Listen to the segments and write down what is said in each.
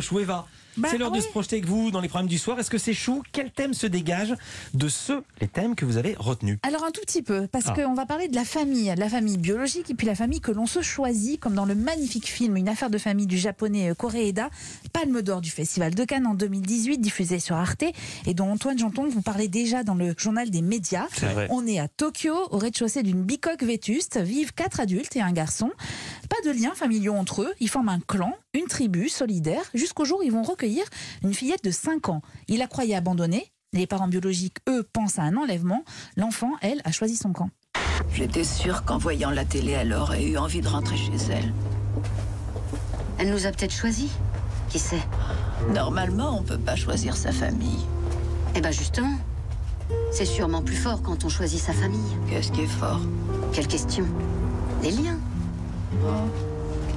Choueva, Bah, c'est l'heure de se projeter avec vous dans les programmes du soir. Est-ce que c'est chou? Quels thèmes se dégagent de ceux, les thèmes que vous avez retenus? Alors un tout petit peu, parce Ah. qu'on va parler de la famille, de la famille biologique et puis la famille que l'on se choisit, comme dans le magnifique film Une affaire de famille du japonais euh, Koreeda, Palme d'or du Festival de Cannes en 2018, diffusé sur Arte, et dont Antoine Janton vous parlait déjà dans le journal des médias. On est à Tokyo, au rez-de-chaussée d'une bicoque vétuste, vivent quatre adultes et un garçon. Pas de liens familiaux entre eux, ils forment un clan, une tribu solidaire, jusqu'au jour où ils vont recueillir une fillette de 5 ans. Il la croyait abandonnée. Les parents biologiques, eux, pensent à un enlèvement. L'enfant, elle, a choisi son camp. J'étais sûre qu'en voyant la télé, elle aurait eu envie de rentrer chez elle. Elle nous a peut-être choisis. Qui sait? Normalement, on peut pas choisir sa famille. Eh ben justement, c'est sûrement plus fort quand on choisit sa famille. Qu'est-ce qui est fort? Quelle question Les liens.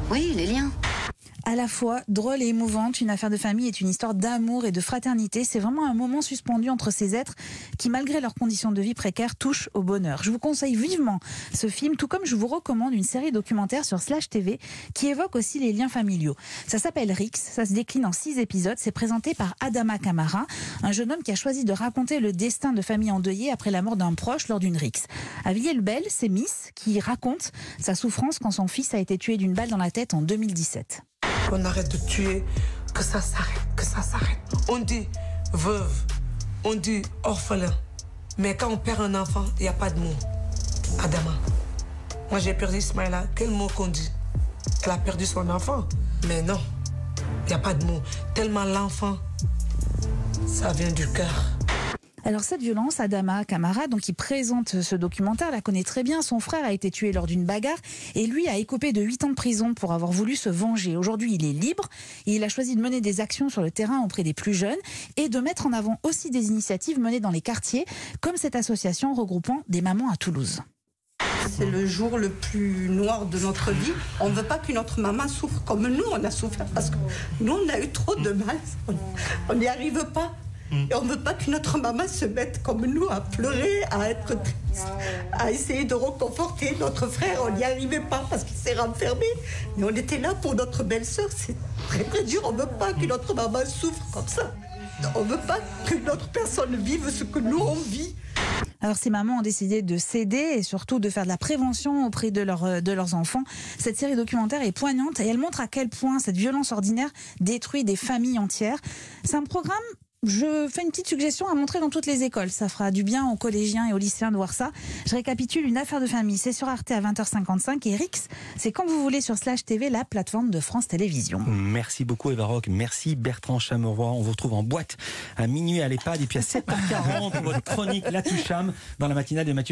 Oui, les liens. À la fois drôle et émouvante, une affaire de famille est une histoire d'amour et de fraternité. C'est vraiment un moment suspendu entre ces êtres qui, malgré leurs conditions de vie précaires, touchent au bonheur. Je vous conseille vivement ce film, tout comme je vous recommande une série documentaire sur Slash TV qui évoque aussi les liens familiaux. Ça s'appelle Rix, ça se décline en six épisodes. C'est présenté par Adama Kamara, un jeune homme qui a choisi de raconter le destin de famille endeuillée après la mort d'un proche lors d'une Rix. À Villers-le-Bel, c'est Miss qui raconte sa souffrance quand son fils a été tué d'une balle dans la tête en 2017. Qu'on arrête de tuer, que ça s'arrête, que ça s'arrête. On dit veuve, on dit orphelin. Mais quand on perd un enfant, il n'y a pas de mot. Adama. Moi, j'ai perdu Ismaïla. Quel mot qu'on dit? Elle a perdu son enfant. Mais non, il n'y a pas de mot. Tellement l'enfant, ça vient du cœur. Alors cette violence, Adama Kamara, donc qui présente ce documentaire, la connaît très bien. Son frère a été tué lors d'une bagarre et lui a écopé de 8 ans de prison pour avoir voulu se venger. Aujourd'hui, il est libre et il a choisi de mener des actions sur le terrain auprès des plus jeunes et de mettre en avant aussi des initiatives menées dans les quartiers, comme cette association regroupant des mamans à Toulouse. C'est le jour le plus noir de notre vie. On ne veut pas qu'une autre maman souffre comme nous, on a souffert parce que nous, on a eu trop de mal. On n'y arrive pas. Et on ne veut pas qu'une autre maman se mette comme nous à pleurer, à être triste, à essayer de reconforter notre frère. On n'y arrivait pas parce qu'il s'est renfermé. Mais on était là pour notre belle-sœur. C'est très très dur. On ne veut pas qu'une autre maman souffre comme ça. On ne veut pas qu'une autre personne vive ce que nous on vit. Alors ces mamans ont décidé de céder et surtout de faire de la prévention auprès de, leurs euh, de leurs enfants. Cette série documentaire est poignante et elle montre à quel point cette violence ordinaire détruit des familles entières. C'est un programme, je fais une petite suggestion à montrer dans toutes les écoles. Ça fera du bien aux collégiens et aux lycéens de voir ça. Je récapitule une affaire de famille. C'est sur Arte à 20h55 et Rix, c'est quand vous voulez sur Slash TV, la plateforme de France Télévisions. Merci beaucoup Eva Rock, merci Bertrand Chameroy. On vous retrouve en boîte à minuit à l'EHPAD et puis à 7h40 pour votre chronique La Toucham dans la matinale de Mathieu.